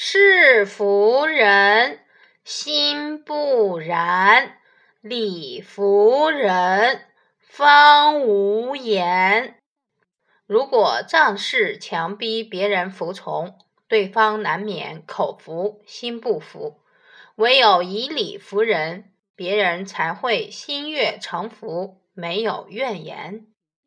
是服人心不然，理服人方无言。如果仗势强逼别人服从，对方难免口服心不服。唯有以理服人，别人才会心悦诚服，没有怨言。